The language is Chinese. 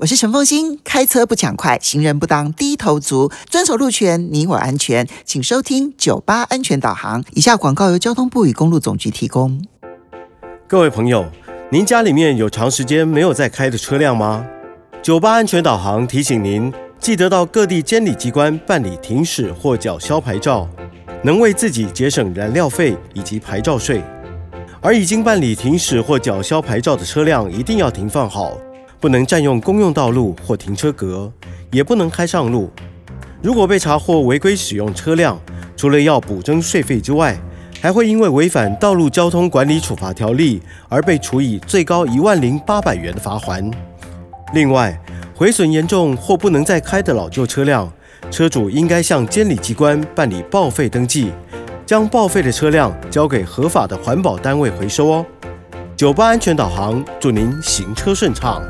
我是陈凤欣，开车不抢快，行人不当低头族，遵守路权，你我安全。请收听九八安全导航。以下广告由交通部与公路总局提供。各位朋友，您家里面有长时间没有在开的车辆吗？九八安全导航提醒您，记得到各地监理机关办理停驶或缴销牌照，能为自己节省燃料费以及牌照税。而已经办理停驶或缴销牌照的车辆，一定要停放好。不能占用公用道路或停车格，也不能开上路。如果被查获违规使用车辆，除了要补征税费之外，还会因为违反《道路交通管理处罚条例》而被处以最高一万零八百元的罚款。另外，毁损严重或不能再开的老旧车辆，车主应该向监理机关办理报废登记，将报废的车辆交给合法的环保单位回收哦。九八安全导航，祝您行车顺畅。